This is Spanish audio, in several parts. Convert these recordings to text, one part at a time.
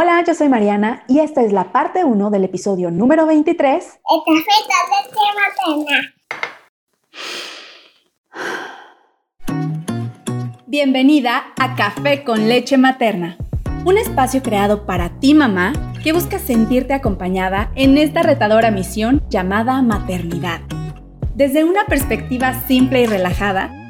Hola, yo soy Mariana y esta es la parte 1 del episodio número 23. El café de materna. Bienvenida a Café con leche materna, un espacio creado para ti mamá que busca sentirte acompañada en esta retadora misión llamada maternidad. Desde una perspectiva simple y relajada,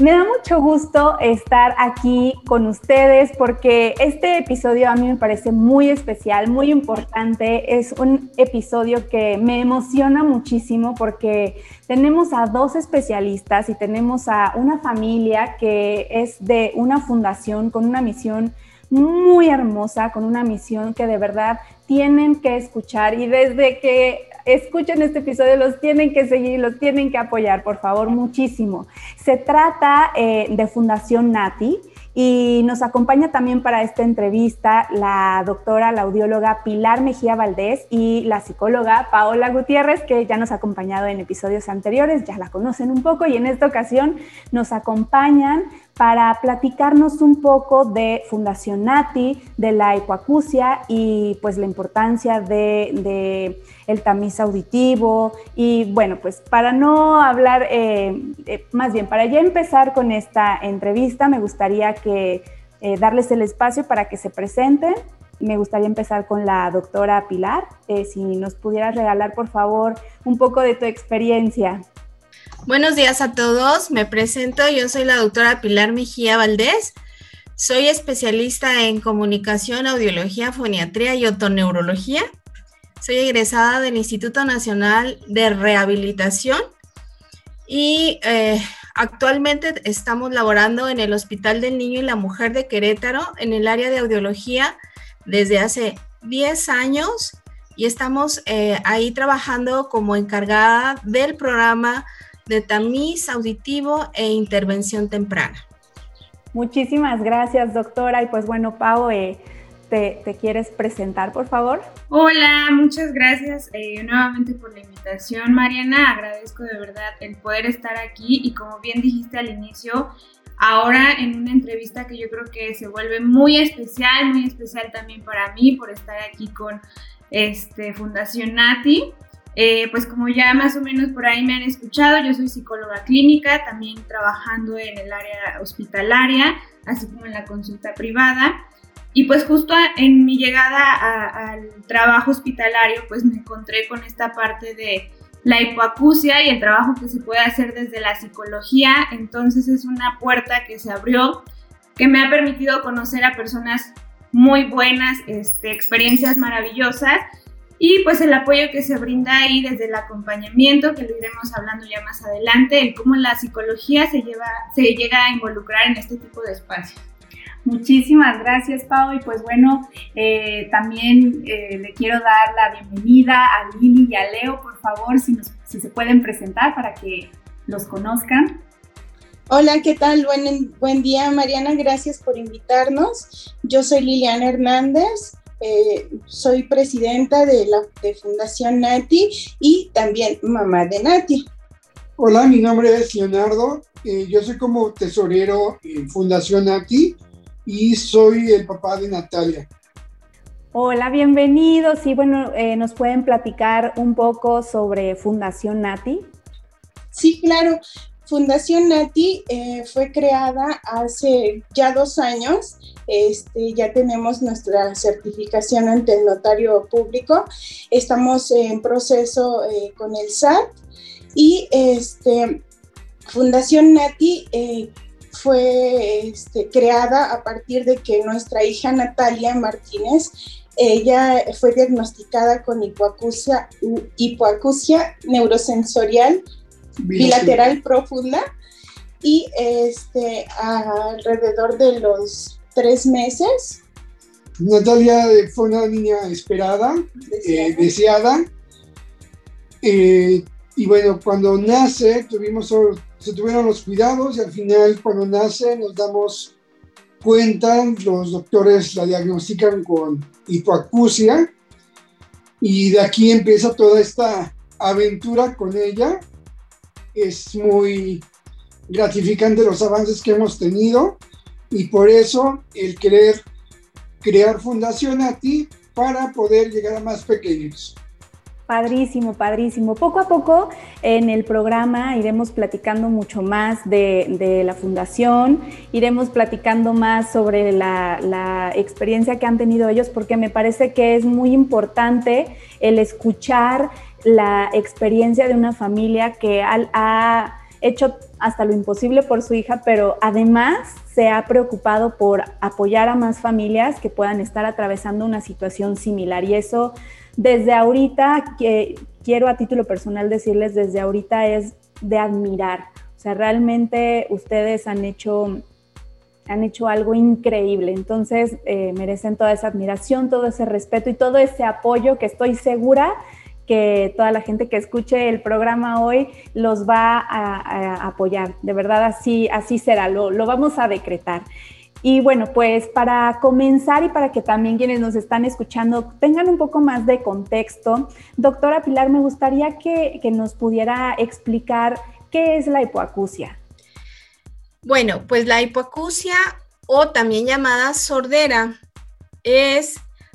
Me da mucho gusto estar aquí con ustedes porque este episodio a mí me parece muy especial, muy importante. Es un episodio que me emociona muchísimo porque tenemos a dos especialistas y tenemos a una familia que es de una fundación con una misión muy hermosa, con una misión que de verdad tienen que escuchar y desde que escuchen este episodio, los tienen que seguir, los tienen que apoyar, por favor, muchísimo. Se trata eh, de Fundación Nati. Y nos acompaña también para esta entrevista la doctora, la audióloga Pilar Mejía Valdés y la psicóloga Paola Gutiérrez, que ya nos ha acompañado en episodios anteriores, ya la conocen un poco y en esta ocasión nos acompañan para platicarnos un poco de Fundación Nati, de la hipoacusia y pues la importancia de, el tamiz auditivo y bueno, pues para no hablar, eh, eh, más bien para ya empezar con esta entrevista, me gustaría que eh, darles el espacio para que se presenten. Me gustaría empezar con la doctora Pilar, si nos pudieras regalar por favor un poco de tu experiencia. Buenos días a todos, me presento, yo soy la doctora Pilar Mejía Valdés, soy especialista en comunicación, audiología, foniatría y otoneurología. Soy egresada del Instituto Nacional de Rehabilitación y eh, actualmente estamos laborando en el Hospital del Niño y la Mujer de Querétaro en el área de audiología desde hace 10 años y estamos eh, ahí trabajando como encargada del programa de tamiz auditivo e intervención temprana. Muchísimas gracias, doctora. Y pues bueno, Pau, eh, te, quieres presentar, por favor? Hola, muchas gracias eh, nuevamente por la invitación, Mariana. Agradezco de verdad el poder estar aquí y como bien dijiste al inicio, ahora en una entrevista que yo creo que se vuelve muy especial, muy especial también para mí por estar aquí con este, Fundación Nati. Eh, pues como ya más o menos por ahí me han escuchado, yo soy psicóloga clínica, también trabajando en el área hospitalaria, así como en la consulta privada. Y pues justo en mi llegada al trabajo hospitalario, pues me encontré con esta parte de la hipoacusia y el trabajo que se puede hacer desde la psicología. Entonces es una puerta que se abrió, que me ha permitido conocer a personas muy buenas, este, experiencias maravillosas y pues el apoyo que se brinda ahí desde el acompañamiento, que lo iremos hablando ya más adelante, el cómo la psicología se, lleva, se llega a involucrar en este tipo de espacios. Muchísimas gracias, Pau. Y pues bueno, eh, también eh, le quiero dar la bienvenida a Lili y a Leo, por favor, si, si se pueden presentar para que los conozcan. Hola, ¿qué tal? Buen, buen día, Mariana. Gracias por invitarnos. Yo soy Liliana Hernández. Eh, soy presidenta de la Fundación Nati y también mamá de Nati. Hola, mi nombre es Leonardo. Eh, yo soy como tesorero en Fundación Nati y soy el papá de Natalia. Hola, bienvenidos. Y bueno, eh, ¿nos pueden platicar un poco sobre Fundación Nati? Sí, claro. Fundación Nati eh, fue creada hace ya dos años. Este, ya tenemos nuestra certificación ante el notario público. Estamos en proceso eh, con el SAT y este, Fundación Nati eh, fue este, creada a partir de que nuestra hija Natalia Martínez ella fue diagnosticada con hipoacusia, hipoacusia neurosensorial bilateral profunda y este, alrededor de los tres meses Natalia fue una niña esperada, eh, deseada. Eh, y bueno, cuando nace, tuvimos, se tuvieron los cuidados y al final cuando nace nos damos cuenta, los doctores la diagnostican con hipoacusia y de aquí empieza toda esta aventura con ella. Es muy gratificante los avances que hemos tenido y por eso el querer crear Fundación ATI para poder llegar a más pequeños. Padrísimo, padrísimo. Poco a poco en el programa iremos platicando mucho más de, la fundación, iremos platicando más sobre la, la, experiencia que han tenido ellos, porque me parece que es muy importante el escuchar la experiencia de una familia que ha hecho hasta lo imposible por su hija, pero además se ha preocupado por apoyar a más familias que puedan estar atravesando una situación similar. Y eso desde ahorita, que quiero a título personal decirles, desde ahorita es de admirar. O sea, realmente ustedes han hecho, han hecho algo increíble. Entonces, eh, merecen toda esa admiración, todo ese respeto y todo ese apoyo que estoy segura que toda la gente que escuche el programa hoy los va a, apoyar. De verdad, así, así será, lo, lo vamos a decretar. Y bueno, pues para comenzar y para que también quienes nos están escuchando tengan un poco más de contexto, doctora Pilar, me gustaría que, que nos pudiera explicar qué es la hipoacusia. Bueno, pues la hipoacusia o también llamada sordera es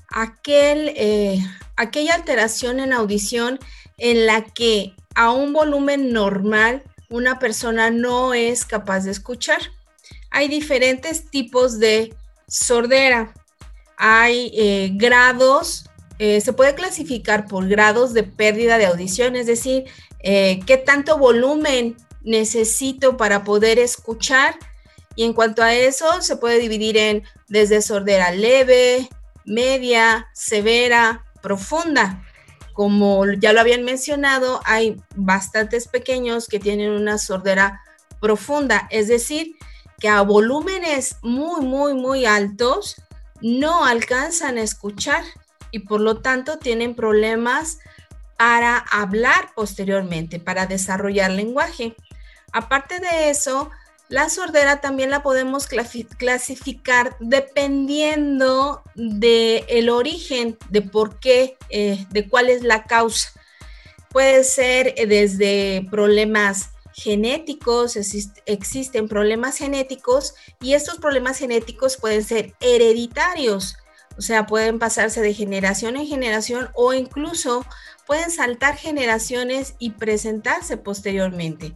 aquel, eh, aquella alteración en audición en la que a un volumen normal una persona no es capaz de escuchar hay diferentes tipos de sordera. Hay eh, grados, eh, se puede clasificar por grados de pérdida de audición, es decir, eh, qué tanto volumen necesito para poder escuchar. Y en cuanto a eso, se puede dividir en desde sordera leve, media, severa, profunda. Como ya lo habían mencionado, hay bastantes pequeños que tienen una sordera profunda, es decir, que a volúmenes muy, muy, muy altos no alcanzan a escuchar y por lo tanto tienen problemas para hablar posteriormente, para desarrollar lenguaje. Aparte de eso, la sordera también la podemos clasificar dependiendo del el origen, de por qué, eh, de cuál es la causa. Puede ser eh, desde problemas genéticos, existen problemas genéticos y estos problemas genéticos pueden ser hereditarios, o sea, pueden pasarse de generación en generación o incluso pueden saltar generaciones y presentarse posteriormente.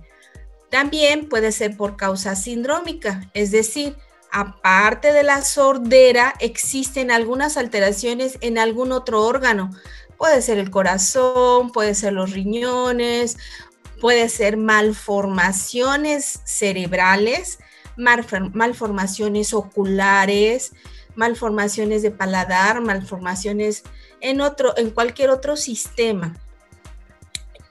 También puede ser por causa sindrómica, es decir, aparte de la sordera, existen algunas alteraciones en algún otro órgano. Puede ser el corazón, puede ser los riñones puede ser malformaciones cerebrales, malformaciones oculares, malformaciones de paladar, malformaciones en otro, en cualquier otro sistema.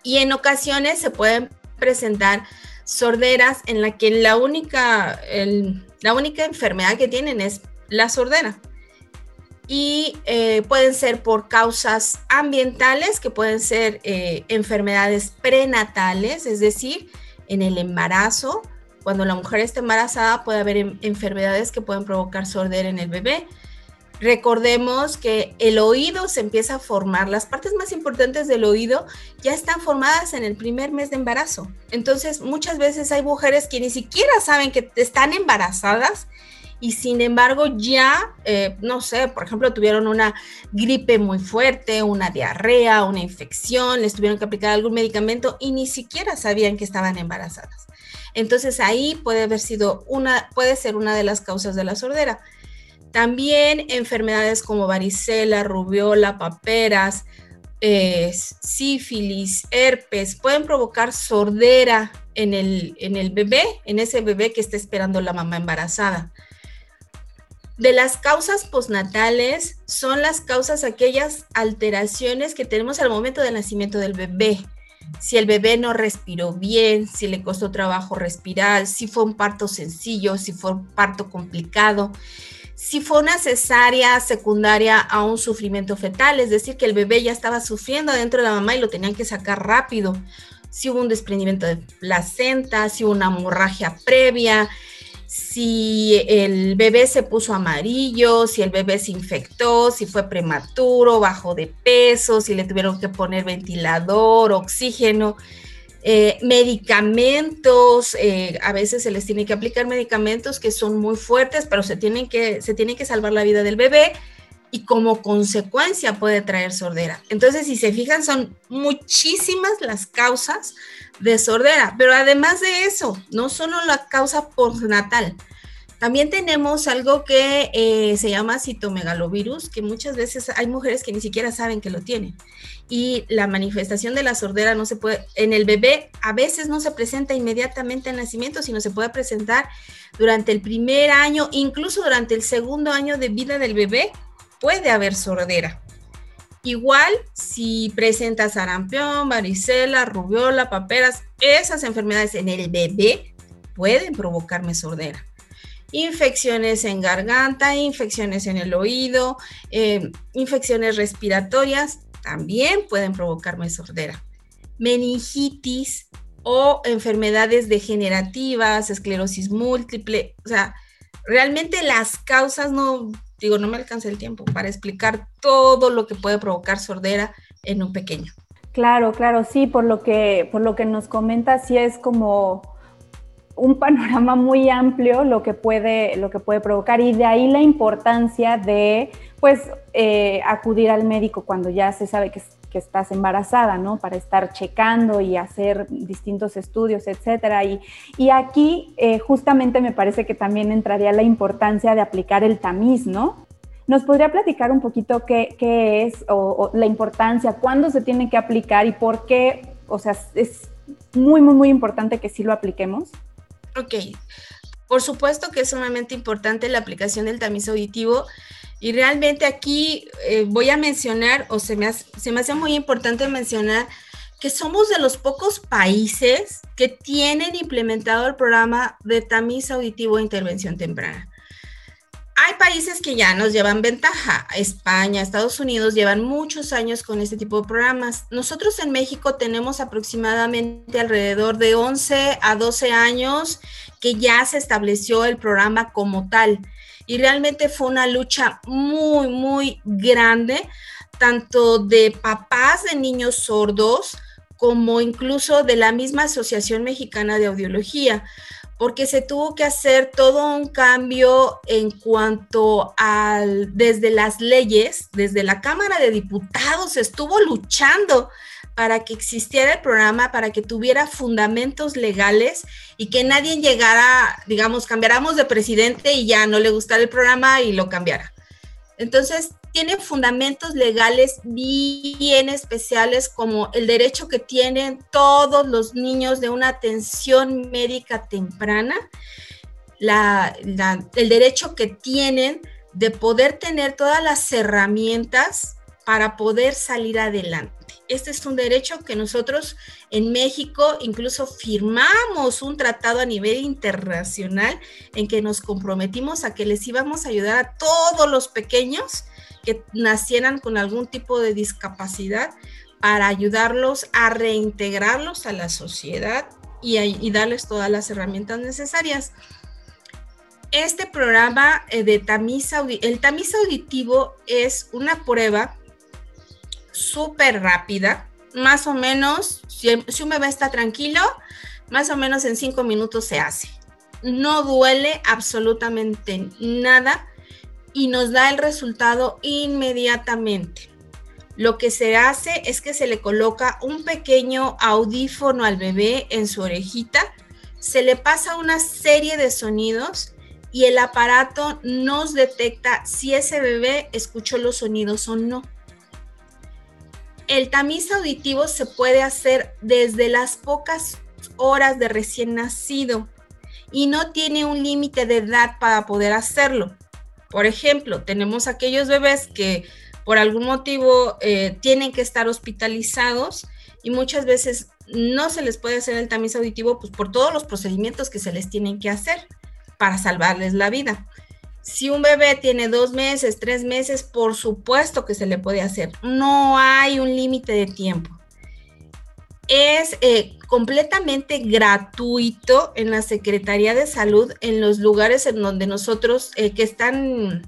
Y en ocasiones se pueden presentar sorderas en la que la única, la única enfermedad que tienen es la sordera y eh, pueden ser por causas ambientales, que pueden ser eh, enfermedades prenatales, es decir, en el embarazo, cuando la mujer está embarazada puede haber enfermedades que pueden provocar sordera en el bebé. Recordemos que el oído se empieza a formar, las partes más importantes del oído ya están formadas en el primer mes de embarazo. Entonces, muchas veces hay mujeres que ni siquiera saben que están embarazadas y sin embargo ya, eh, no sé, por ejemplo, tuvieron una gripe muy fuerte, una diarrea, una infección, les tuvieron que aplicar algún medicamento y ni siquiera sabían que estaban embarazadas. Entonces ahí puede haber sido una, puede ser una de las causas de la sordera. También enfermedades como varicela, rubiola, paperas, eh, sífilis, herpes, pueden provocar sordera en el, en el bebé, en ese bebé que está esperando la mamá embarazada. De las causas postnatales son las causas, aquellas alteraciones que tenemos al momento del nacimiento del bebé. Si el bebé no respiró bien, si le costó trabajo respirar, si fue un parto sencillo, si fue un parto complicado, si fue una cesárea secundaria a un sufrimiento fetal, es decir, que el bebé ya estaba sufriendo dentro de la mamá y lo tenían que sacar rápido, si hubo un desprendimiento de placenta, si hubo una hemorragia previa, si el bebé se puso amarillo, si el bebé se infectó, si fue prematuro, bajo de peso, si le tuvieron que poner ventilador, oxígeno. Eh, medicamentos, eh, a veces se les tiene que aplicar medicamentos que son muy fuertes, pero se tienen que, se que salvar la vida del bebé y como consecuencia puede traer sordera. Entonces, si se fijan, son muchísimas las causas de sordera, pero además de eso, no solo la causa postnatal, también tenemos algo que eh, se llama citomegalovirus, que muchas veces hay mujeres que ni siquiera saben que lo tienen. Y la manifestación de la sordera no se puede, en el bebé a veces no se presenta inmediatamente al nacimiento, sino se puede presentar durante el primer año, incluso durante el segundo año de vida del bebé, puede haber sordera. Igual si presenta sarampión, varicela, rubiola, paperas, esas enfermedades en el bebé pueden provocarme sordera infecciones en garganta, infecciones en el oído, eh, infecciones respiratorias, también pueden provocarme sordera. Meningitis o enfermedades degenerativas, esclerosis múltiple, o sea, realmente las causas no, digo, no me alcanza el tiempo para explicar todo lo que puede provocar sordera en un pequeño. Claro, claro, sí, por lo que, por lo que nos comenta, sí es como un panorama muy amplio lo que puede, lo que puede provocar y de ahí la importancia de pues eh, acudir al médico cuando ya se sabe que, estás embarazada, ¿no? Para estar checando y hacer distintos estudios, etcétera. Y, y aquí eh, justamente me parece que también entraría la importancia de aplicar el tamiz, ¿no? ¿Nos podría platicar un poquito qué, qué es o, la importancia, cuándo se tiene que aplicar y por qué? O sea, es muy, muy, muy importante que sí lo apliquemos. Ok, por supuesto que es sumamente importante la aplicación del tamiz auditivo y realmente aquí eh, voy a mencionar, o se me, hace, se me hace muy importante mencionar, que somos de los pocos países que tienen implementado el programa de tamiz auditivo e intervención temprana. Hay países que ya nos llevan ventaja. España, Estados Unidos llevan muchos años con este tipo de programas. Nosotros en México tenemos aproximadamente alrededor de 11 a 12 años que ya se estableció el programa como tal. Y realmente fue una lucha muy, muy grande, tanto de papás de niños sordos como incluso de la misma Asociación Mexicana de Audiología porque se tuvo que hacer todo un cambio en cuanto al, desde las leyes, desde la Cámara de Diputados estuvo luchando para que existiera el programa, para que tuviera fundamentos legales y que nadie llegara, digamos, cambiáramos de presidente y ya no le gustara el programa y lo cambiara. Entonces, tiene fundamentos legales bien especiales como el derecho que tienen todos los niños de una atención médica temprana, el derecho que tienen de poder tener todas las herramientas para poder salir adelante. Este es un derecho que nosotros en México incluso firmamos un tratado a nivel internacional en que nos comprometimos a que les íbamos a ayudar a todos los pequeños que nacieran con algún tipo de discapacidad para ayudarlos a reintegrarlos a la sociedad y, darles todas las herramientas necesarias. Este programa eh, de tamiz, el tamiz auditivo es una prueba súper rápida, más o menos, si, si, un bebé está tranquilo, más o menos en cinco minutos se hace. No duele absolutamente nada y nos da el resultado inmediatamente. Lo que se hace es que se le coloca un pequeño audífono al bebé en su orejita, se le pasa una serie de sonidos y el aparato nos detecta si ese bebé escuchó los sonidos o no. El tamiz auditivo se puede hacer desde las pocas horas de recién nacido y no tiene un límite de edad para poder hacerlo. Por ejemplo, tenemos aquellos bebés que por algún motivo eh, tienen que estar hospitalizados y muchas veces no se les puede hacer el tamiz auditivo pues, por todos los procedimientos que se les tienen que hacer para salvarles la vida. Si un bebé tiene dos meses, tres meses, por supuesto que se le puede hacer. No hay un límite de tiempo. Es eh, completamente gratuito en la Secretaría de Salud, en los lugares en donde nosotros eh, que están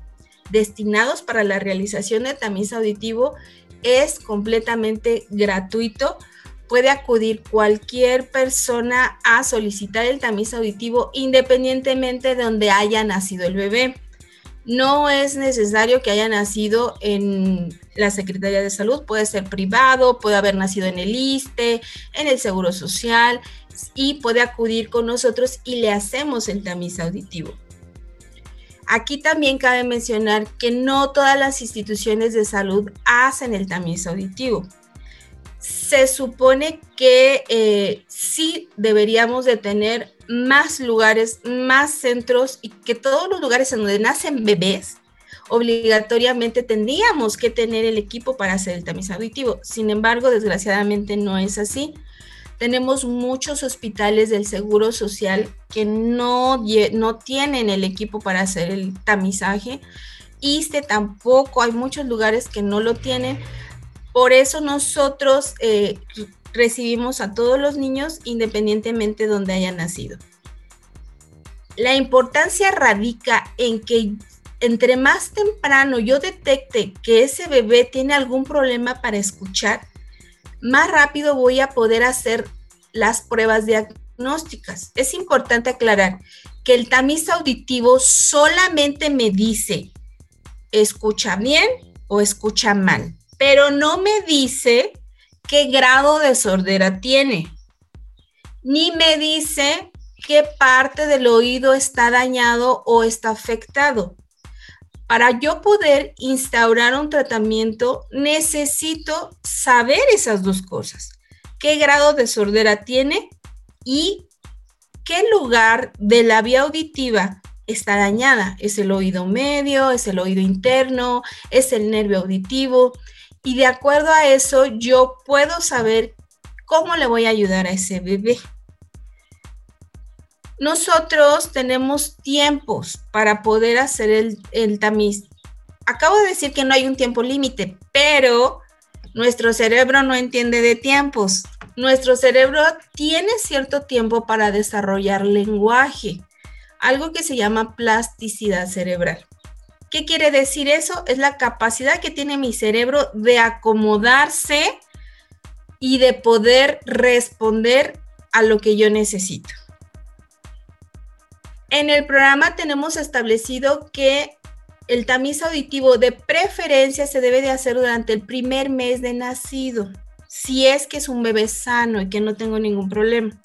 destinados para la realización de tamiz auditivo, es completamente gratuito puede acudir cualquier persona a solicitar el tamiz auditivo independientemente de donde haya nacido el bebé. No es necesario que haya nacido en la Secretaría de Salud, puede ser privado, puede haber nacido en el ISTE, en el Seguro Social y puede acudir con nosotros y le hacemos el tamiz auditivo. Aquí también cabe mencionar que no todas las instituciones de salud hacen el tamiz auditivo se supone que eh, sí deberíamos de tener más lugares, más centros y que todos los lugares en donde nacen bebés, obligatoriamente tendríamos que tener el equipo para hacer el tamiz auditivo. Sin embargo, desgraciadamente no es así. Tenemos muchos hospitales del Seguro Social que no, no tienen el equipo para hacer el tamizaje. ISTE tampoco, hay muchos lugares que no lo tienen por eso nosotros eh, recibimos a todos los niños independientemente de donde hayan nacido. La importancia radica en que entre más temprano yo detecte que ese bebé tiene algún problema para escuchar, más rápido voy a poder hacer las pruebas diagnósticas. Es importante aclarar que el tamiz auditivo solamente me dice escucha bien o escucha mal pero no me dice qué grado de sordera tiene, ni me dice qué parte del oído está dañado o está afectado. Para yo poder instaurar un tratamiento, necesito saber esas dos cosas. ¿Qué grado de sordera tiene y qué lugar de la vía auditiva está dañada? ¿Es el oído medio? ¿Es el oído interno? ¿Es el nervio auditivo? y de acuerdo a eso yo puedo saber cómo le voy a ayudar a ese bebé. Nosotros tenemos tiempos para poder hacer el, tamiz. Acabo de decir que no hay un tiempo límite, pero nuestro cerebro no entiende de tiempos. Nuestro cerebro tiene cierto tiempo para desarrollar lenguaje, algo que se llama plasticidad cerebral. ¿Qué quiere decir eso? Es la capacidad que tiene mi cerebro de acomodarse y de poder responder a lo que yo necesito. En el programa tenemos establecido que el tamiz auditivo de preferencia se debe de hacer durante el primer mes de nacido, si es que es un bebé sano y que no tengo ningún problema.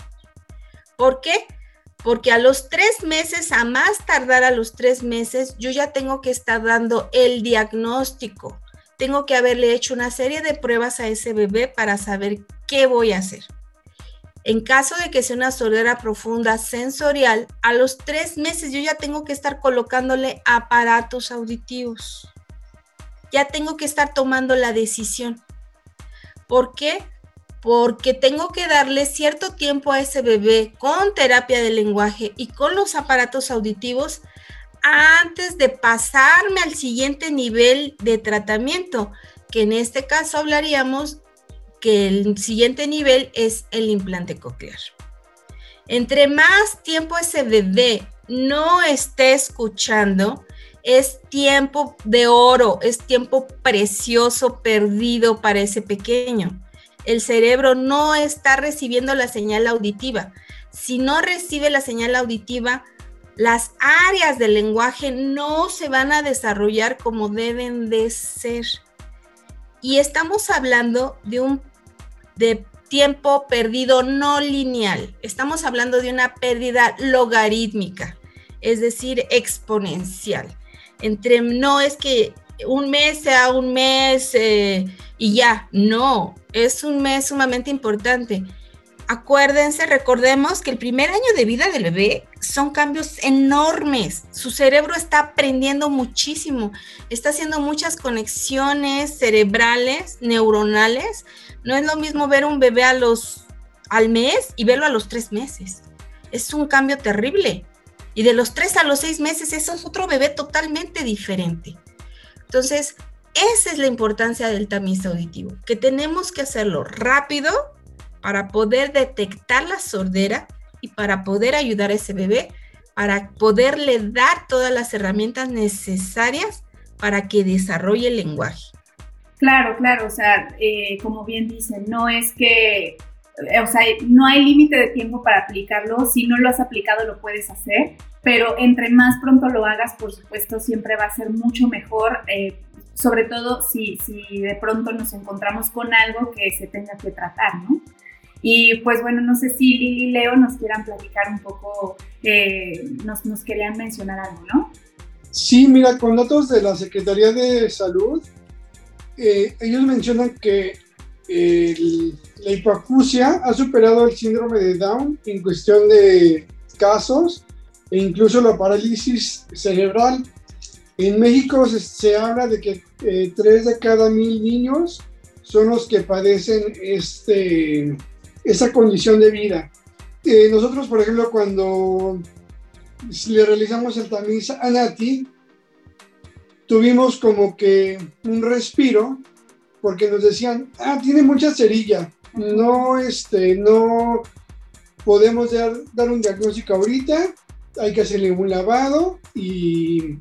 ¿Por qué? porque a los tres meses, a más tardar a los tres meses, yo ya tengo que estar dando el diagnóstico. Tengo que haberle hecho una serie de pruebas a ese bebé para saber qué voy a hacer. En caso de que sea una sordera profunda sensorial, a los tres meses yo ya tengo que estar colocándole aparatos auditivos. Ya tengo que estar tomando la decisión. ¿Por qué? porque tengo que darle cierto tiempo a ese bebé con terapia de lenguaje y con los aparatos auditivos antes de pasarme al siguiente nivel de tratamiento, que en este caso hablaríamos que el siguiente nivel es el implante coclear. Entre más tiempo ese bebé no esté escuchando, es tiempo de oro, es tiempo precioso perdido para ese pequeño el cerebro no está recibiendo la señal auditiva. Si no recibe la señal auditiva, las áreas del lenguaje no se van a desarrollar como deben de ser. Y estamos hablando de un de tiempo perdido no lineal. Estamos hablando de una pérdida logarítmica, es decir, exponencial. Entre no es que un mes sea un mes eh, y ya, no, es un mes sumamente importante. Acuérdense, recordemos que el primer año de vida del bebé son cambios enormes. Su cerebro está aprendiendo muchísimo, está haciendo muchas conexiones cerebrales, neuronales. No es lo mismo ver un bebé a los, al mes y verlo a los tres meses. Es un cambio terrible. Y de los tres a los seis meses, eso es otro bebé totalmente diferente. Entonces, esa es la importancia del tamiz auditivo, que tenemos que hacerlo rápido para poder detectar la sordera y para poder ayudar a ese bebé, para poderle dar todas las herramientas necesarias para que desarrolle el lenguaje. Claro, claro, o sea, eh, como bien dicen, no es que, o sea, no hay límite de tiempo para aplicarlo, si no lo has aplicado lo puedes hacer, pero entre más pronto lo hagas, por supuesto, siempre va a ser mucho mejor, eh, sobre todo si, si de pronto nos encontramos con algo que se tenga que tratar, ¿no? Y pues bueno, no sé si Lili y Leo nos quieran platicar un poco, nos, nos querían mencionar algo, ¿no? Sí, mira, con datos de la Secretaría de Salud, eh, ellos mencionan que la hipoacusia ha superado el síndrome de Down en cuestión de casos e incluso la parálisis cerebral. En México se, habla de que eh, de cada mil niños son los que padecen este, esa condición de vida. Eh, nosotros, por ejemplo, cuando le realizamos el tamiz a Nati, tuvimos como que un respiro porque nos decían, ah, tiene mucha cerilla, no, este, no podemos dar, dar un diagnóstico ahorita, hay que hacerle un lavado y,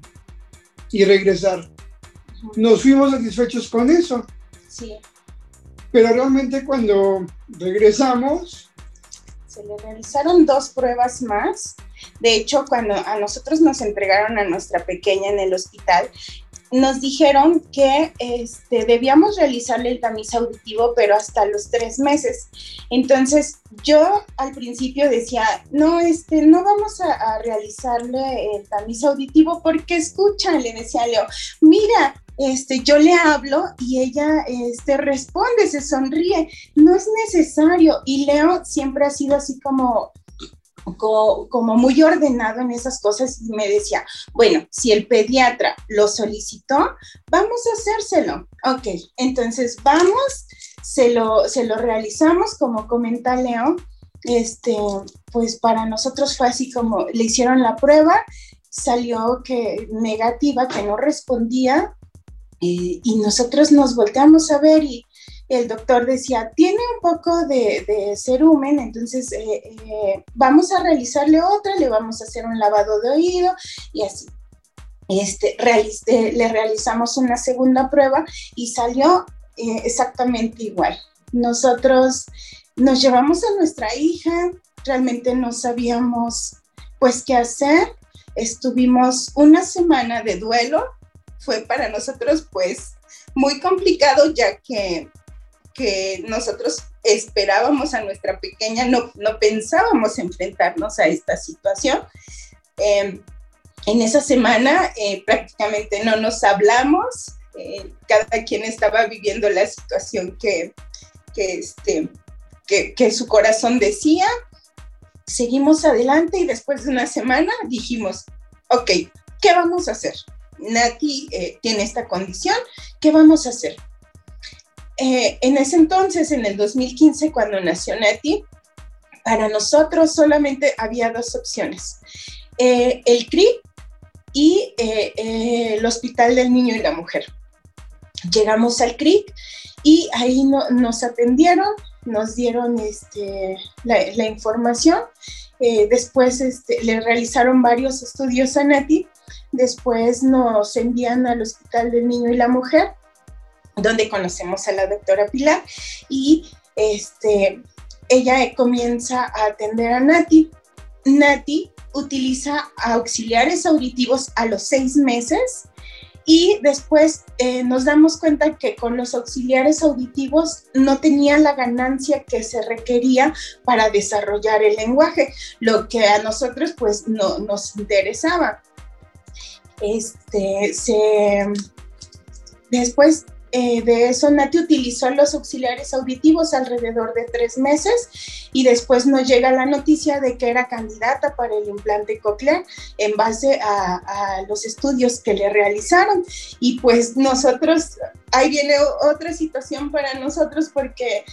y regresar. Nos fuimos satisfechos con eso. Sí. Pero realmente cuando regresamos... Se le realizaron dos pruebas más de hecho, cuando a nosotros nos entregaron a nuestra pequeña en el hospital, nos dijeron que este, debíamos realizarle el tamiz auditivo, pero hasta los tres meses. Entonces, yo al principio decía, no, este, no vamos a, a realizarle el tamiz auditivo porque escucha, le decía Leo, mira, este, yo le hablo y ella este, responde, se sonríe, no es necesario. Y Leo siempre ha sido así como como muy ordenado en esas cosas y me decía, bueno, si el pediatra lo solicitó, vamos a hacérselo. Ok, entonces vamos, se lo, se lo realizamos, como comenta Leo, este, pues para nosotros fue así como le hicieron la prueba, salió que negativa, que no respondía, y, nosotros nos volteamos a ver y el doctor decía, tiene un poco de, de cerumen, entonces eh, eh, vamos a realizarle otra, le vamos a hacer un lavado de oído y así. Este, eh, le realizamos una segunda prueba y salió exactamente igual. Nosotros nos llevamos a nuestra hija, realmente no sabíamos pues qué hacer. Estuvimos una semana de duelo, fue para nosotros pues muy complicado ya que que nosotros esperábamos a nuestra pequeña, no, no pensábamos enfrentarnos a esta situación. Em, en esa semana eh, prácticamente no nos hablamos, eh, cada quien estaba viviendo la situación que, que, este, que, que su corazón decía. Seguimos adelante y después de una semana dijimos, ok, ¿qué vamos a hacer? Nati eh, tiene esta condición, ¿qué vamos a hacer? Eh, en ese entonces, en el 2015, cuando nació Nati, para nosotros solamente había dos opciones, eh, el CRI y el Hospital del Niño y la Mujer. Llegamos al CRI y ahí nos atendieron, nos dieron este, la, información, después este, le realizaron varios estudios a Nati, después nos envían al Hospital del Niño y la Mujer donde conocemos a la doctora Pilar y este, ella comienza a atender a Nati. Nati utiliza auxiliares auditivos a los seis meses y después eh, nos damos cuenta que con los auxiliares auditivos no tenía la ganancia que se requería para desarrollar el lenguaje, lo que a nosotros pues no nos interesaba. Este, se, después eh, de eso, Nati utilizó los auxiliares auditivos alrededor de tres meses y después nos llega la noticia de que era candidata para el implante coclear en base a, los estudios que le realizaron. Y pues nosotros, ahí viene otra situación para nosotros porque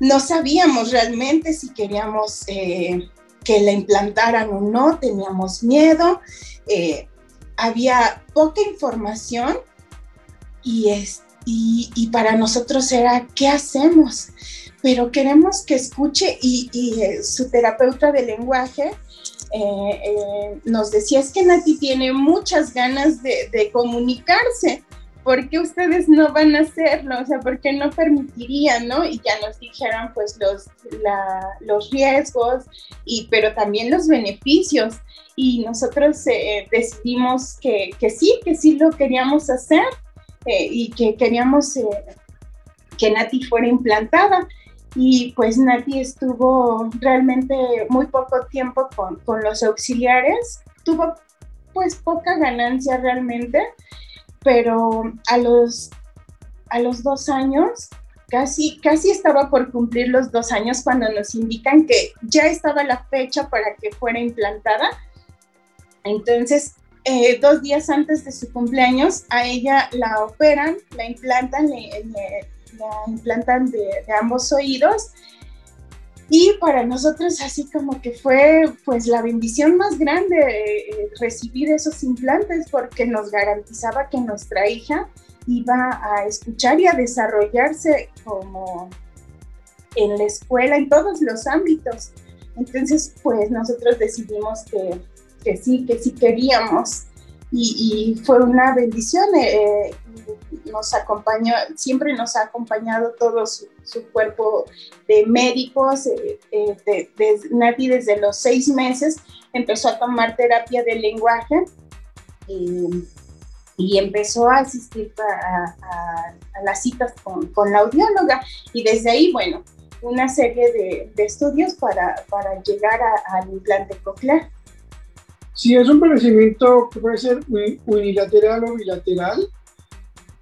no sabíamos realmente si queríamos... Eh, que la implantaran o no, teníamos miedo, eh, había poca información y, es, y, para nosotros era, ¿qué hacemos? Pero queremos que escuche y, y su terapeuta de lenguaje eh, eh, nos decía, es que Nati tiene muchas ganas de, comunicarse, ¿por qué ustedes no van a hacerlo? O sea, ¿por qué no permitirían, no? Y ya nos dijeron pues los, los riesgos, y, pero también los beneficios. Y nosotros eh, decidimos que, que, sí, que sí lo queríamos hacer y que queríamos que Nati fuera implantada y pues Nati estuvo realmente muy poco tiempo con, con, los auxiliares, tuvo pues poca ganancia realmente, pero a los, a los dos años, casi, casi estaba por cumplir los dos años cuando nos indican que ya estaba la fecha para que fuera implantada. Entonces, eh, dos días antes de su cumpleaños, a ella la operan, la implantan, le, le implantan de, ambos oídos. Y para nosotros así como que fue pues la bendición más grande eh, recibir esos implantes porque nos garantizaba que nuestra hija iba a escuchar y a desarrollarse como en la escuela, en todos los ámbitos. Entonces pues nosotros decidimos que, que sí, que sí queríamos y, fue una bendición. Eh, nos acompañó, siempre nos ha acompañado todo su, cuerpo de médicos. Eh, eh, de, Nati desde los seis meses empezó a tomar terapia de lenguaje y empezó a asistir a, las citas con, la audióloga. Y desde ahí, bueno, una serie de, estudios para, para llegar al implante coclear. Si es un padecimiento que puede ser unilateral o bilateral.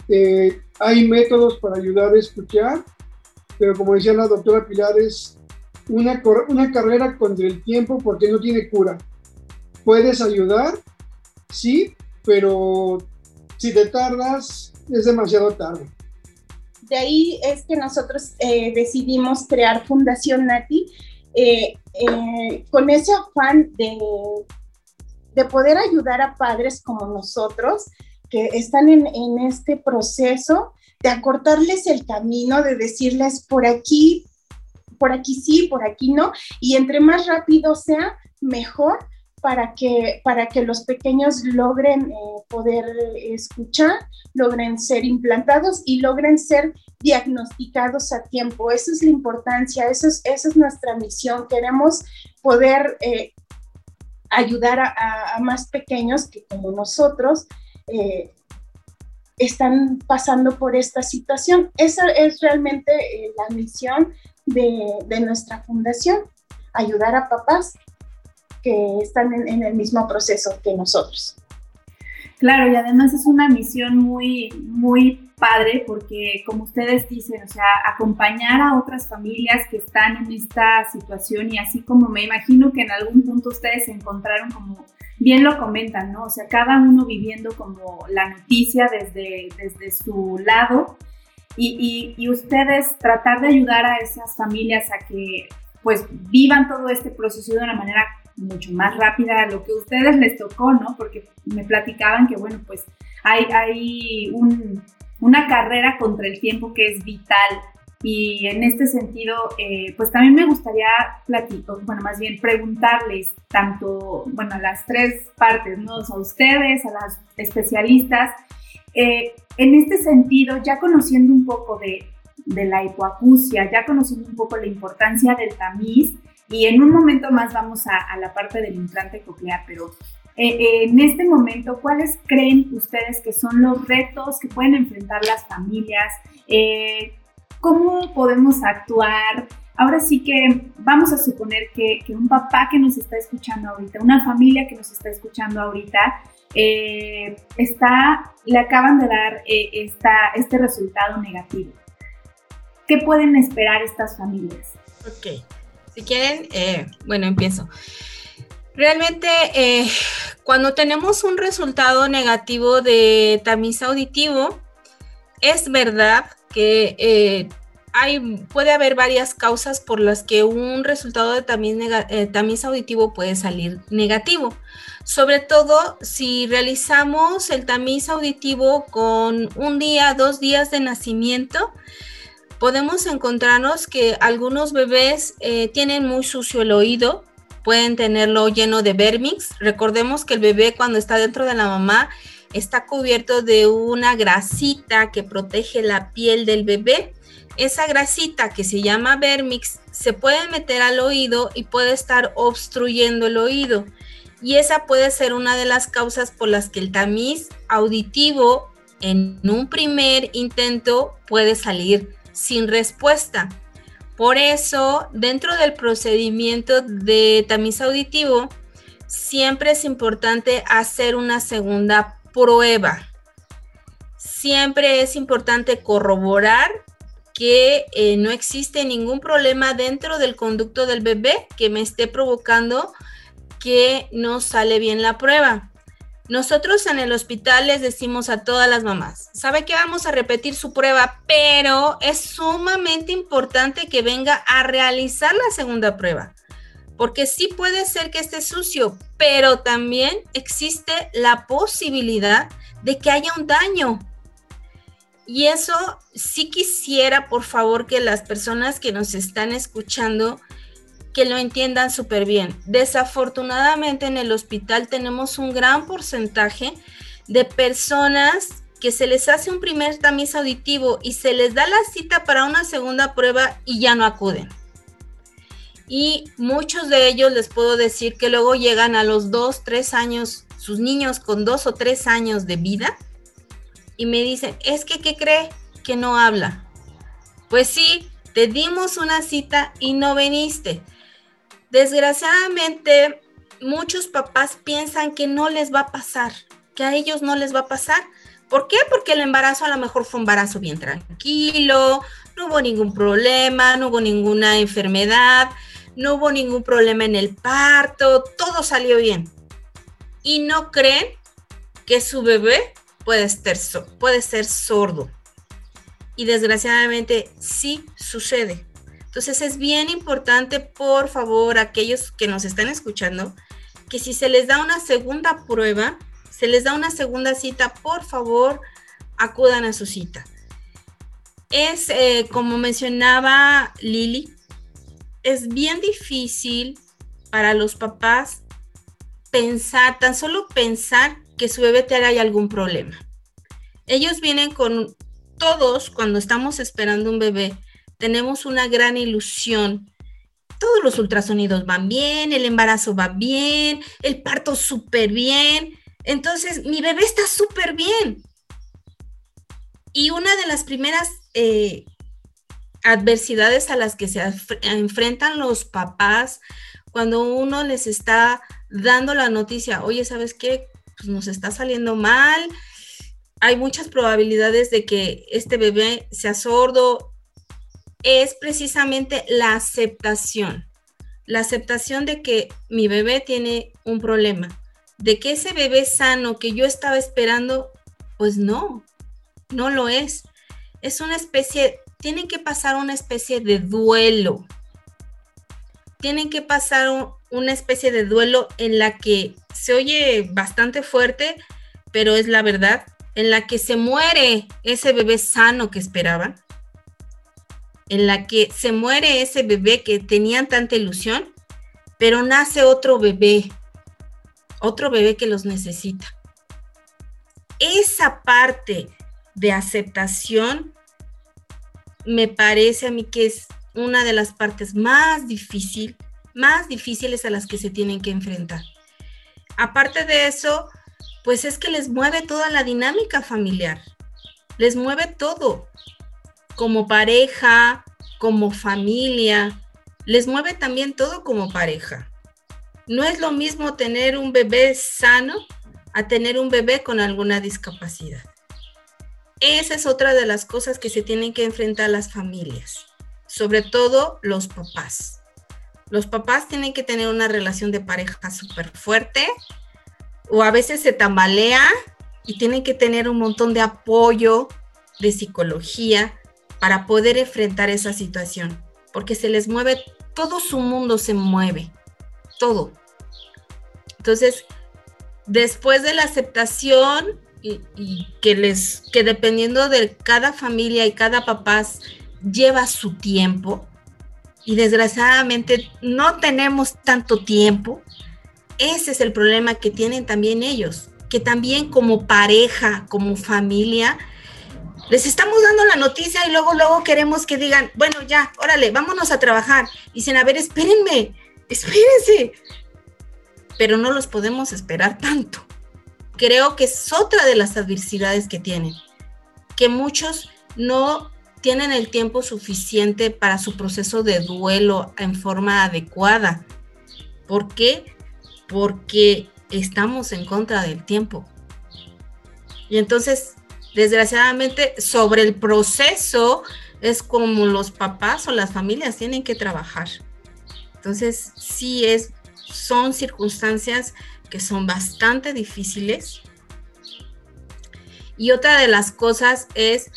Eh, hay métodos para ayudar a escuchar, pero como decía la doctora Pilar, es una, una carrera contra el tiempo porque no tiene cura. Puedes ayudar, sí, pero si te tardas, es demasiado tarde. De ahí es que nosotros eh, decidimos crear Fundación Nati eh, con ese afán de de poder ayudar a padres como nosotros que están en, este proceso de acortarles el camino, de decirles por aquí, por aquí sí, por aquí no, y entre más rápido sea, mejor para que, para que los pequeños logren eh, poder escuchar, logren ser implantados y logren ser diagnosticados a tiempo. Esa es la importancia, eso es, esa es nuestra misión. Queremos poder eh, ayudar a, más pequeños que como nosotros eh, están pasando por esta situación. Esa es realmente eh, la misión de, nuestra fundación, ayudar a papás que están en el mismo proceso que nosotros. Claro, y además es una misión muy, muy padre porque, como ustedes dicen, o sea, acompañar a otras familias que están en esta situación y así como me imagino que en algún punto ustedes se encontraron como bien lo comentan, ¿no? O sea, cada uno viviendo como la noticia desde, desde su lado y, y, y ustedes tratar de ayudar a esas familias a que pues vivan todo este proceso de una manera mucho más rápida a lo que a ustedes les tocó, ¿no? Porque me platicaban que, bueno, pues hay, hay una carrera contra el tiempo que es vital. Y en este sentido, eh, pues también me gustaría platicar, bueno, más bien preguntarles tanto, bueno, a las tres partes, ¿no? a ustedes, a las especialistas, eh, en este sentido, ya conociendo un poco de, de la hipoacusia, ya conociendo un poco la importancia del tamiz, y en un momento más vamos a, la parte del implante coclear, pero eh, eh, en este momento, ¿cuáles creen ustedes que son los retos que pueden enfrentar las familias? Eh, ¿Cómo podemos actuar? Ahora sí que vamos a suponer que, un papá que nos está escuchando ahorita, una familia que nos está escuchando ahorita, está, le acaban de dar esta, este resultado negativo. ¿Qué pueden esperar estas familias? Ok. Si quieren, eh, bueno, empiezo. Realmente, eh, cuando tenemos un resultado negativo de tamiz auditivo, es verdad que eh, hay, puede haber varias causas por las que un resultado de tamiz, eh, tamiz auditivo puede salir negativo. Sobre todo si realizamos el tamiz auditivo con un día, dos días de nacimiento, podemos encontrarnos que algunos bebés eh, tienen muy sucio el oído, pueden tenerlo lleno de vermix. Recordemos que el bebé cuando está dentro de la mamá está cubierto de una grasita que protege la piel del bebé. Esa grasita que se llama vermix se puede meter al oído y puede estar obstruyendo el oído. Y esa puede ser una de las causas por las que el tamiz auditivo en un primer intento puede salir sin respuesta. Por eso, dentro del procedimiento de tamiz auditivo, siempre es importante hacer una segunda prueba. Siempre es importante corroborar que eh, no existe ningún problema dentro del conducto del bebé que me esté provocando que no sale bien la prueba. Nosotros en el hospital les decimos a todas las mamás, sabe que vamos a repetir su prueba, pero es sumamente importante que venga a realizar la segunda prueba, porque sí puede ser que esté sucio, pero también existe la posibilidad de que haya un daño. Y eso sí quisiera, por favor, que las personas que nos están escuchando que lo entiendan súper bien. Desafortunadamente en el hospital tenemos un gran porcentaje de personas que se les hace un primer tamiz auditivo y se les da la cita para una segunda prueba y ya no acuden. Y muchos de ellos les puedo decir que luego llegan a los dos, tres años, sus niños con dos o tres años de vida y me dicen, es que, ¿qué cree? Que no habla. Pues sí, te dimos una cita y no viniste. Desgraciadamente, muchos papás piensan que no les va a pasar, que a ellos no les va a pasar. ¿Por qué? Porque el embarazo a lo mejor fue un embarazo bien tranquilo, no hubo ningún problema, no hubo ninguna enfermedad, no hubo ningún problema en el parto, todo salió bien. Y no creen que su bebé puede puede ser sordo. Y desgraciadamente sí sucede. Entonces es bien importante, por favor, aquellos que nos están escuchando, que si se les da una segunda prueba, se les da una segunda cita, por favor, acudan a su cita. Es, eh, como mencionaba Lili, es bien difícil para los papás pensar, tan solo pensar que su bebé tenga algún problema. Ellos vienen con todos, cuando estamos esperando un bebé, tenemos una gran ilusión. Todos los ultrasonidos van bien, el embarazo va bien, el parto súper bien. Entonces, mi bebé está súper bien. Y una de las primeras eh, adversidades a las que se enfrentan los papás cuando uno les está dando la noticia, oye, ¿sabes qué? Pues nos está saliendo mal, hay muchas probabilidades de que este bebé sea sordo, es precisamente la aceptación. La aceptación de que mi bebé tiene un problema, de que ese bebé sano que yo estaba esperando, pues no, no lo es. Es una especie, tienen que pasar una especie de duelo. Tienen que pasar una especie de duelo en la que se oye bastante fuerte, pero es la verdad, en la que se muere ese bebé sano que esperaban en la que se muere ese bebé que tenían tanta ilusión, pero nace otro bebé, otro bebé que los necesita. Esa parte de aceptación me parece a mí que es una de las partes más difícil, más difíciles a las que se tienen que enfrentar. Aparte de eso, pues es que les mueve toda la dinámica familiar, les mueve todo como pareja, como familia, les mueve también todo como pareja. No es lo mismo tener un bebé sano a tener un bebé con alguna discapacidad. Esa es otra de las cosas que se tienen que enfrentar las familias, sobre todo los papás. Los papás tienen que tener una relación de pareja súper fuerte o a veces se tambalea y tienen que tener un montón de apoyo, de psicología, para poder enfrentar esa situación, porque se les mueve, todo su mundo se mueve, todo. Entonces, después de la aceptación y, que les, que dependiendo de cada familia y cada papá lleva su tiempo, y desgraciadamente no tenemos tanto tiempo, ese es el problema que tienen también ellos, que también como pareja, como familia, les estamos dando la noticia y luego, luego queremos que digan, bueno, ya, órale, vámonos a trabajar. Dicen, a ver, espérenme, espérense. Pero no los podemos esperar tanto. Creo que es otra de las adversidades que tienen, que muchos no tienen el tiempo suficiente para su proceso de duelo en forma adecuada. ¿Por qué? Porque estamos en contra del tiempo. Y entonces, desgraciadamente, sobre el proceso es como los papás o las familias tienen que trabajar. Entonces, sí es, son circunstancias que son bastante difíciles. Y otra de las cosas es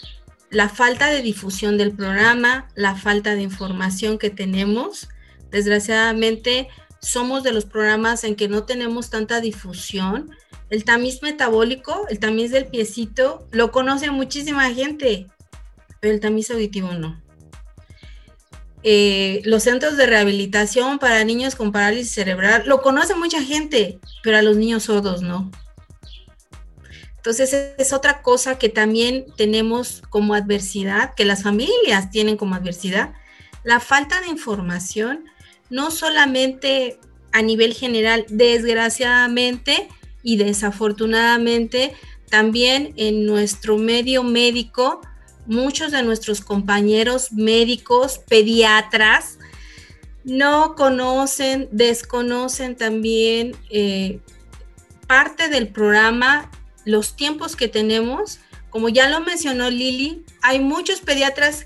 la falta de difusión del programa, la falta de información que tenemos. Desgraciadamente, somos de los programas en que no tenemos tanta difusión. El tamiz metabólico, el tamiz del piecito, lo conoce muchísima gente, pero el tamiz auditivo no. Eh, los centros de rehabilitación para niños con parálisis cerebral, lo conoce mucha gente, pero a los niños sordos no. Entonces es otra cosa que también tenemos como adversidad, que las familias tienen como adversidad, la falta de información, no solamente a nivel general, desgraciadamente y desafortunadamente, también en nuestro medio médico, muchos de nuestros compañeros médicos, pediatras, no conocen, desconocen también eh, parte del programa los tiempos que tenemos, como ya lo mencionó Lili, hay muchos pediatras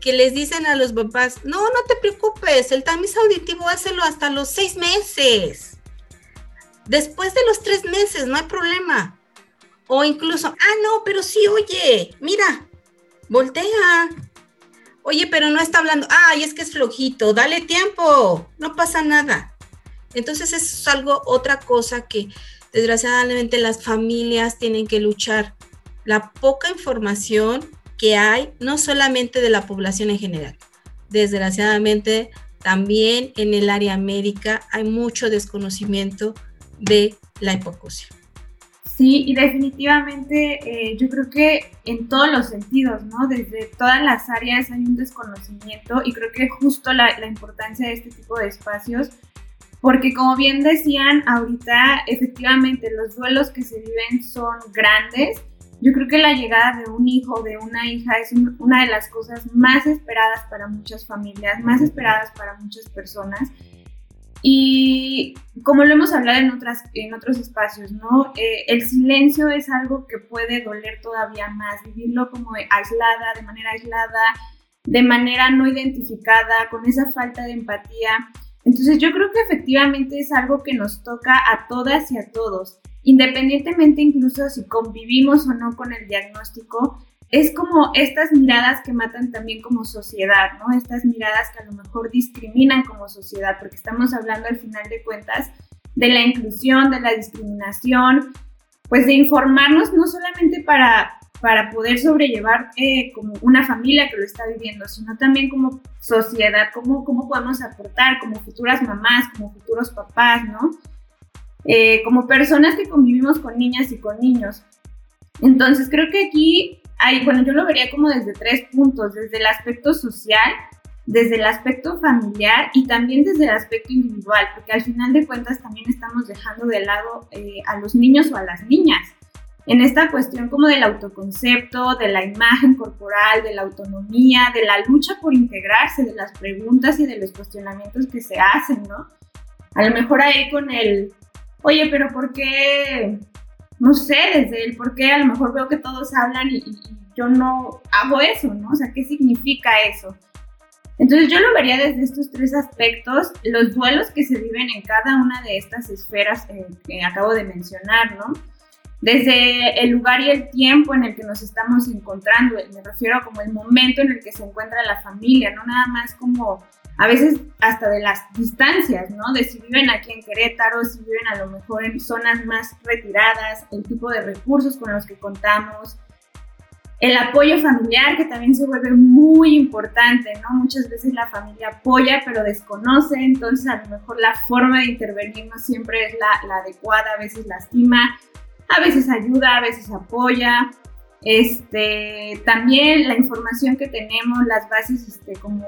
que les dicen a los papás, no, no te preocupes, el tamiz auditivo hácelo hasta los seis meses. Después de los tres meses, no hay problema. O incluso, ah, no, pero sí, oye, mira, voltea. Oye, pero no está hablando, ay, es que es flojito, dale tiempo, no pasa nada. Entonces es algo, otra cosa que Desgraciadamente las familias tienen que luchar. La poca información que hay, no solamente de la población en general, desgraciadamente también en el área médica hay mucho desconocimiento de la hipoacusia. Sí, y definitivamente eh, yo creo que en todos los sentidos, ¿no? Desde todas las áreas hay un desconocimiento y creo que justo la, la importancia de este tipo de espacios porque como bien decían ahorita, efectivamente los duelos que se viven son grandes. Yo creo que la llegada de un hijo, de una hija, es una de las cosas más esperadas para muchas familias, más esperadas para muchas personas. Y como lo hemos hablado en, otras, en otros espacios, ¿no? Eh, el silencio es algo que puede doler todavía más, vivirlo como aislada, de manera aislada, de manera no identificada, con esa falta de empatía. Entonces yo creo que efectivamente es algo que nos toca a todas y a todos, independientemente incluso si convivimos o no con el diagnóstico, es como estas miradas que matan también como sociedad, ¿no? Estas miradas que a lo mejor discriminan como sociedad, porque estamos hablando al final de cuentas de la inclusión, de la discriminación, pues de informarnos no solamente para para poder sobrellevar eh, como una familia que lo está viviendo, sino también como sociedad, cómo, cómo podemos aportar como futuras mamás, como futuros papás, ¿no? Eh, como personas que convivimos con niñas y con niños. Entonces creo que aquí hay, bueno, yo lo vería como desde tres puntos, desde el aspecto social, desde el aspecto familiar y también desde el aspecto individual, porque al final de cuentas también estamos dejando de lado eh, a los niños o a las niñas en esta cuestión como del autoconcepto, de la imagen corporal, de la autonomía, de la lucha por integrarse, de las preguntas y de los cuestionamientos que se hacen, ¿no? A lo mejor ahí con el, oye, pero ¿por qué? No sé, desde el por qué a lo mejor veo que todos hablan y, yo no hago eso, ¿no? O sea, ¿qué significa eso? Entonces yo lo vería desde estos tres aspectos, los duelos que se viven en cada una de estas esferas eh, que acabo de mencionar, ¿no? desde el lugar y el tiempo en el que nos estamos encontrando, me refiero como el momento en el que se encuentra la familia, no nada más como a veces hasta de las distancias, ¿no? De si viven aquí en Querétaro, si viven a lo mejor en zonas más retiradas, el tipo de recursos con los que contamos, el apoyo familiar que también se vuelve muy importante, ¿no? Muchas veces la familia apoya pero desconoce, entonces a lo mejor la forma de intervenir no siempre es la, la adecuada, a veces lastima, a veces ayuda, a veces apoya. Este, también la información que tenemos, las bases este, como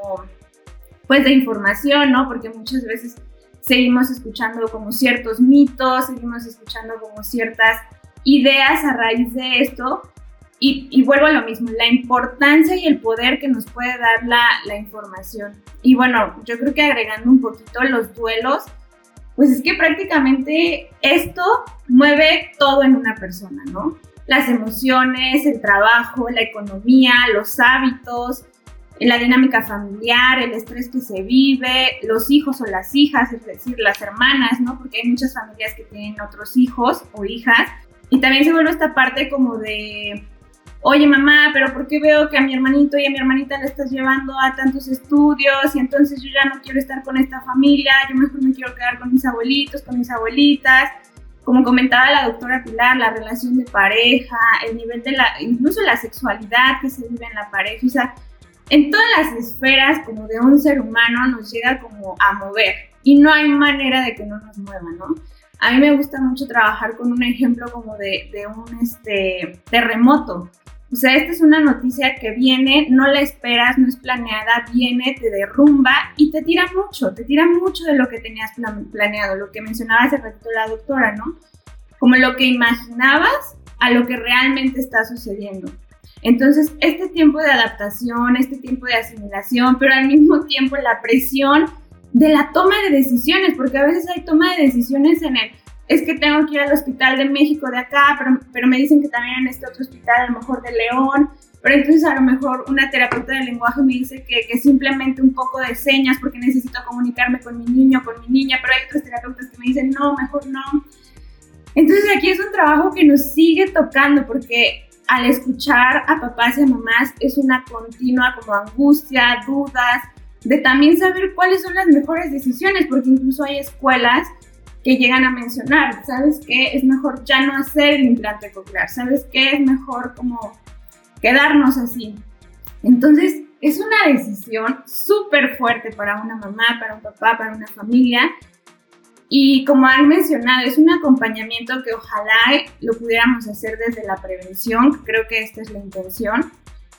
pues de información, ¿no? Porque muchas veces seguimos escuchando como ciertos mitos, seguimos escuchando como ciertas ideas a raíz de esto. Y, vuelvo a lo mismo, la importancia y el poder que nos puede dar la, información. Y bueno, yo creo que agregando un poquito los duelos, pues es que prácticamente esto mueve todo en una persona, ¿no? Las emociones, el trabajo, la economía, los hábitos, la dinámica familiar, el estrés que se vive, los hijos o las hijas, es decir, las hermanas, ¿no? Porque hay muchas familias que tienen otros hijos o hijas. Y también se vuelve esta parte como de, oye mamá, pero ¿por qué veo que a mi hermanito y a mi hermanita le estás llevando a tantos estudios y entonces yo ya no quiero estar con esta familia, yo mejor me quiero quedar con mis abuelitos, con mis abuelitas? Como comentaba la doctora Pilar, la relación de pareja, el nivel de la, incluso la sexualidad que se vive en la pareja, o sea, en todas las esferas como de un ser humano nos llega como a mover y no hay manera de que no nos mueva, ¿no? A mí me gusta mucho trabajar con un ejemplo como de, de un este, terremoto. O sea, esta es una noticia que viene, no la esperas, no es planeada, viene, te derrumba y te tira mucho, te tira mucho de lo que tenías planeado, lo que mencionaba hace ratito la doctora, ¿no? Como lo que imaginabas a lo que realmente está sucediendo. Entonces, este tiempo de adaptación, este tiempo de asimilación, pero al mismo tiempo la presión de la toma de decisiones, porque a veces hay toma de decisiones en el, es que tengo que ir al hospital de México de acá, pero, pero me dicen que también en este otro hospital, a lo mejor de León, pero entonces a lo mejor una terapeuta de lenguaje me dice que, que, simplemente un poco de señas porque necesito comunicarme con mi niño, con mi niña, pero hay otros terapeutas que me dicen, no, mejor no. Entonces aquí es un trabajo que nos sigue tocando porque al escuchar a papás y a mamás es una continua como angustia, dudas, de también saber cuáles son las mejores decisiones, porque incluso hay escuelas que llegan a mencionar, ¿sabes qué? Es mejor ya no hacer el implante coclear, ¿sabes qué? Es mejor como quedarnos así. Entonces, es una decisión súper fuerte para una mamá, para un papá, para una familia, y como han mencionado, es un acompañamiento que ojalá lo pudiéramos hacer desde la prevención, creo que esta es la intención,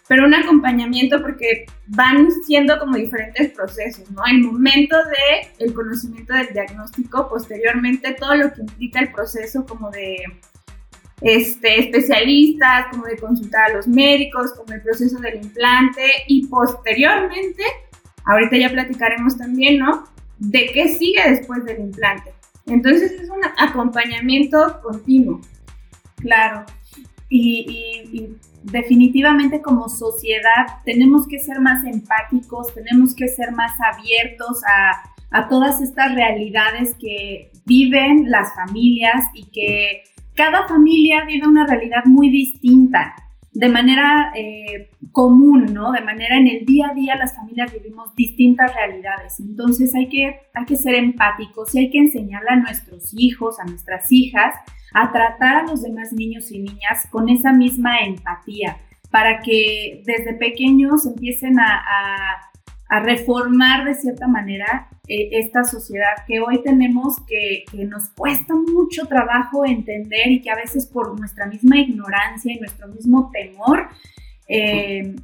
pero un acompañamiento porque van siendo como diferentes procesos, ¿no? El momento de el conocimiento del diagnóstico, posteriormente todo lo que implica el proceso como de este, especialistas, como de consultar a los médicos, como el proceso del implante y posteriormente, ahorita ya platicaremos también, ¿no? De qué sigue después del implante. Entonces es un acompañamiento continuo. Claro. Y, definitivamente como sociedad tenemos que ser más empáticos, tenemos que ser más abiertos a, a todas estas realidades que viven las familias y que cada familia vive una realidad muy distinta de manera eh, común, ¿no? De manera en el día a día las familias vivimos distintas realidades. Entonces hay que, hay que ser empáticos y hay que enseñarle a nuestros hijos, a nuestras hijas, a tratar a los demás niños y niñas con esa misma empatía, para que desde pequeños empiecen a, a reformar de cierta manera eh, esta sociedad que hoy tenemos que, nos cuesta mucho trabajo entender y que a veces por nuestra misma ignorancia y nuestro mismo temor eh,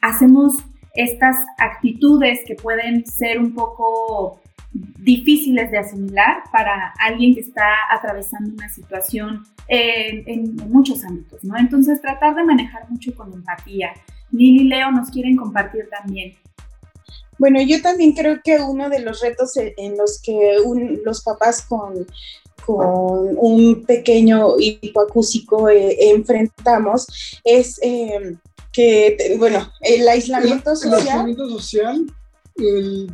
hacemos estas actitudes que pueden ser un poco difíciles de asimilar para alguien que está atravesando una situación en, en, muchos ámbitos, ¿no? Entonces tratar de manejar mucho con empatía. Lili y Leo nos quieren compartir también. Bueno, yo también creo que uno de los retos en los que los papás con, con un pequeño hipoacúsico eh, enfrentamos es eh, que, bueno, el aislamiento social. El aislamiento social, el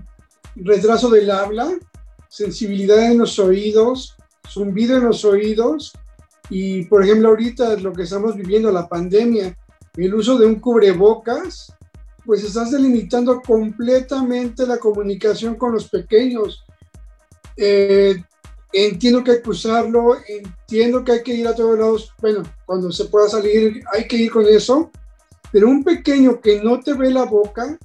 retraso del habla, sensibilidad en los oídos, zumbido en los oídos Y por ejemplo, ahorita lo que estamos viviendo, la pandemia, el uso de un cubrebocas, pues estás delimitando completamente la comunicación con los pequeños. Eh, entiendo que hay que usarlo, entiendo que hay que ir a todos lados, bueno, cuando se pueda salir hay que ir con eso, pero un pequeño que no te ve la boca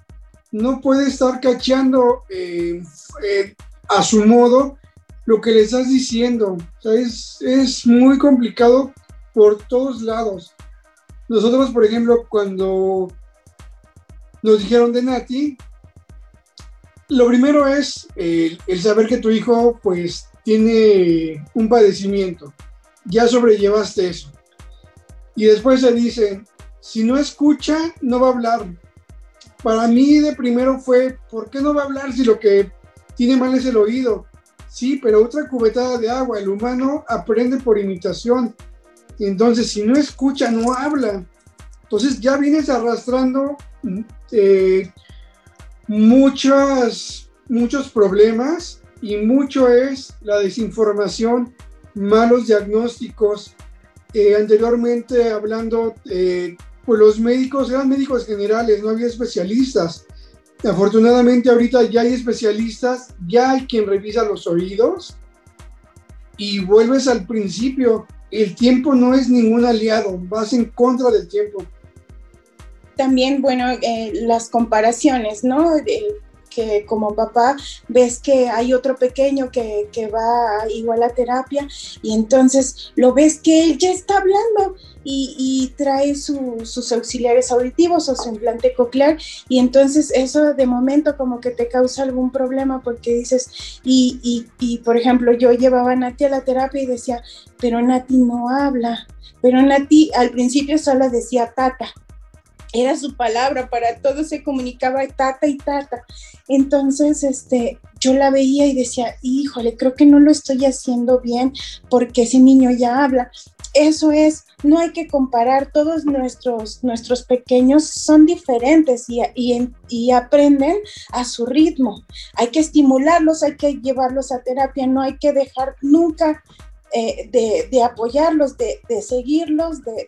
no puede estar cacheando eh, eh, a su modo lo que le estás diciendo. O sea, es, es muy complicado por todos lados. Nosotros, por ejemplo, cuando nos dijeron de Nati, lo primero es el, saber que tu hijo pues tiene un padecimiento. Ya sobrellevaste eso. Y después se dice, si no escucha, no va a hablar. Para mí de primero fue, ¿por qué no va a hablar si lo que tiene mal es el oído? Sí, pero otra cubetada de agua. El humano aprende por imitación. Entonces, si no escucha, no habla. Entonces ya vienes arrastrando eh, muchos, muchos problemas y mucho es la desinformación, malos diagnósticos. Eh, anteriormente hablando, eh, pues los médicos eran médicos generales, no había especialistas. Afortunadamente ahorita ya hay especialistas, ya hay quien revisa los oídos y vuelves al principio. El tiempo no es ningún aliado, vas en contra del tiempo. También, bueno, eh, las comparaciones, ¿no? que como papá ves que hay otro pequeño que, que, va igual a terapia y entonces lo ves que él ya está hablando y, trae sus auxiliares auditivos o su implante coclear y entonces eso de momento como que te causa algún problema porque dices, y, y, y por ejemplo yo llevaba a Nati a la terapia y decía, pero Nati no habla, pero Nati al principio solo decía tata era su palabra, para todo se comunicaba tata y tata. Entonces, este, yo la veía y decía, híjole, creo que no lo estoy haciendo bien porque ese niño ya habla. Eso es, no hay que comparar, todos nuestros, nuestros pequeños son diferentes y, y, aprenden a su ritmo. Hay que estimularlos, hay que llevarlos a terapia, no hay que dejar nunca eh, de, apoyarlos, de, seguirlos, de,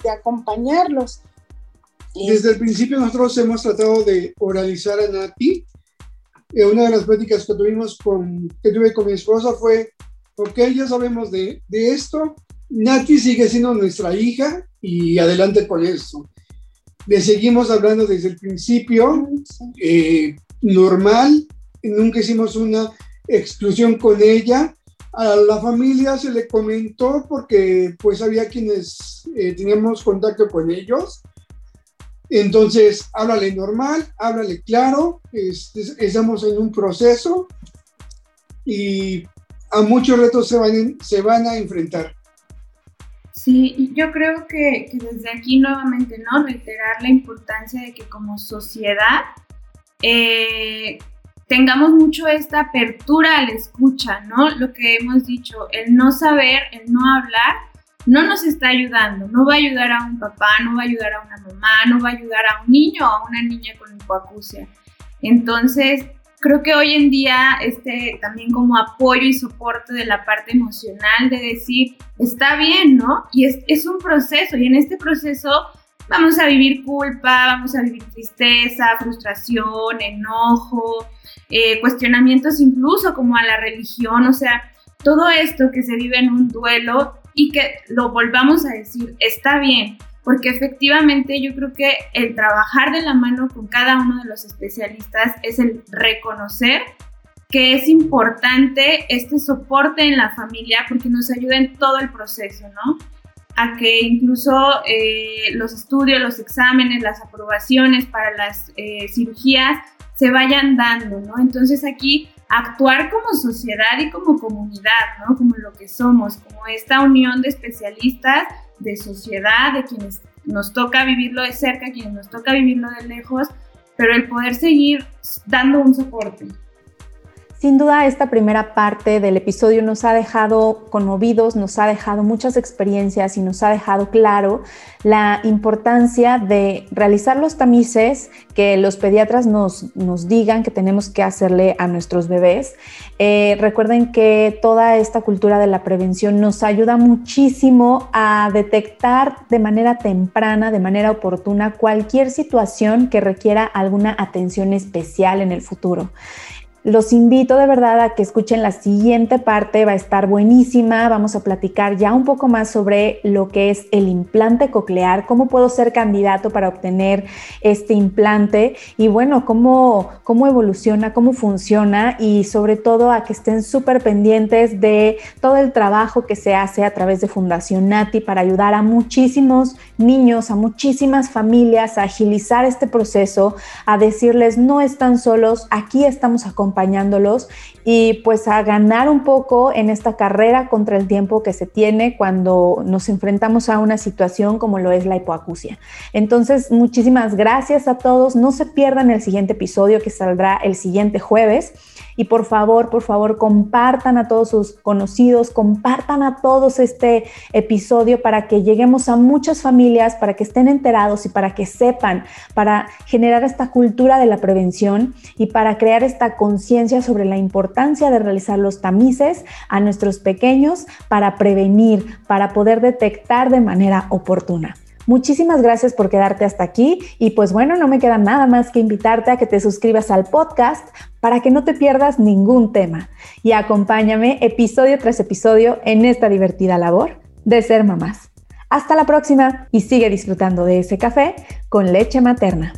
de acompañarlos. Desde el principio nosotros hemos tratado de oralizar a Nati. Eh, una de las pláticas que tuvimos con, que tuve con mi esposa fue, ok, ya sabemos de, de esto, Nati sigue siendo nuestra hija y adelante con eso. Le seguimos hablando desde el principio, eh, normal, nunca hicimos una exclusión con ella. A la familia se le comentó porque pues había quienes eh, teníamos contacto con ellos entonces, háblale normal, háblale claro, estamos en un proceso y a muchos retos se van, se van a enfrentar. Sí, yo creo que, desde aquí nuevamente, ¿no? Reiterar la importancia de que como sociedad eh, tengamos mucho esta apertura a la escucha, ¿no? Lo que hemos dicho, el no saber, el no hablar, no nos está ayudando, no va a ayudar a un papá, no va a ayudar a una mamá, no va a ayudar a un niño o a una niña con hipoacusia. Entonces, creo que hoy en día este también como apoyo y soporte de la parte emocional de decir, está bien, ¿no? Y es, es un proceso y en este proceso vamos a vivir culpa, vamos a vivir tristeza, frustración, enojo, eh, cuestionamientos incluso como a la religión, o sea, todo esto que se vive en un duelo y que lo volvamos a decir, está bien, porque efectivamente yo creo que el trabajar de la mano con cada uno de los especialistas es el reconocer que es importante este soporte en la familia porque nos ayuda en todo el proceso, ¿no? A que incluso eh, los estudios, los exámenes, las aprobaciones para las eh, cirugías se vayan dando, ¿no? Entonces aquí actuar como sociedad y como comunidad, ¿no? Como lo que somos, como esta unión de especialistas, de sociedad, de quienes nos toca vivirlo de cerca, quienes nos toca vivirlo de lejos, pero el poder seguir dando un soporte. Sin duda, esta primera parte del episodio nos ha dejado conmovidos, nos ha dejado muchas experiencias y nos ha dejado claro la importancia de realizar los tamices que los pediatras nos, nos digan que tenemos que hacerle a nuestros bebés. Eh, recuerden que toda esta cultura de la prevención nos ayuda muchísimo a detectar de manera temprana, de manera oportuna, cualquier situación que requiera alguna atención especial en el futuro. Los invito de verdad a que escuchen la siguiente parte, va a estar buenísima. Vamos a platicar ya un poco más sobre lo que es el implante coclear, cómo puedo ser candidato para obtener este implante y bueno, cómo, cómo evoluciona, cómo funciona y sobre todo a que estén súper pendientes de todo el trabajo que se hace a través de Fundación Nati para ayudar a muchísimos niños, a muchísimas familias a agilizar este proceso, a decirles no están solos, aquí estamos acompañados acompañándolos y pues a ganar un poco en esta carrera contra el tiempo que se tiene cuando nos enfrentamos a una situación como lo es la hipoacusia. Entonces, muchísimas gracias a todos. No se pierdan el siguiente episodio que saldrá el siguiente jueves. Y por favor, por favor, compartan a todos sus conocidos, compartan a todos este episodio para que lleguemos a muchas familias, para que estén enterados y para que sepan, para generar esta cultura de la prevención y para crear esta conciencia sobre la de realizar los tamices a nuestros pequeños para prevenir, para poder detectar de manera oportuna. Muchísimas gracias por quedarte hasta aquí y pues bueno, no me queda nada más que invitarte a que te suscribas al podcast para que no te pierdas ningún tema y acompáñame episodio tras episodio en esta divertida labor de ser mamás. Hasta la próxima y sigue disfrutando de ese café con leche materna.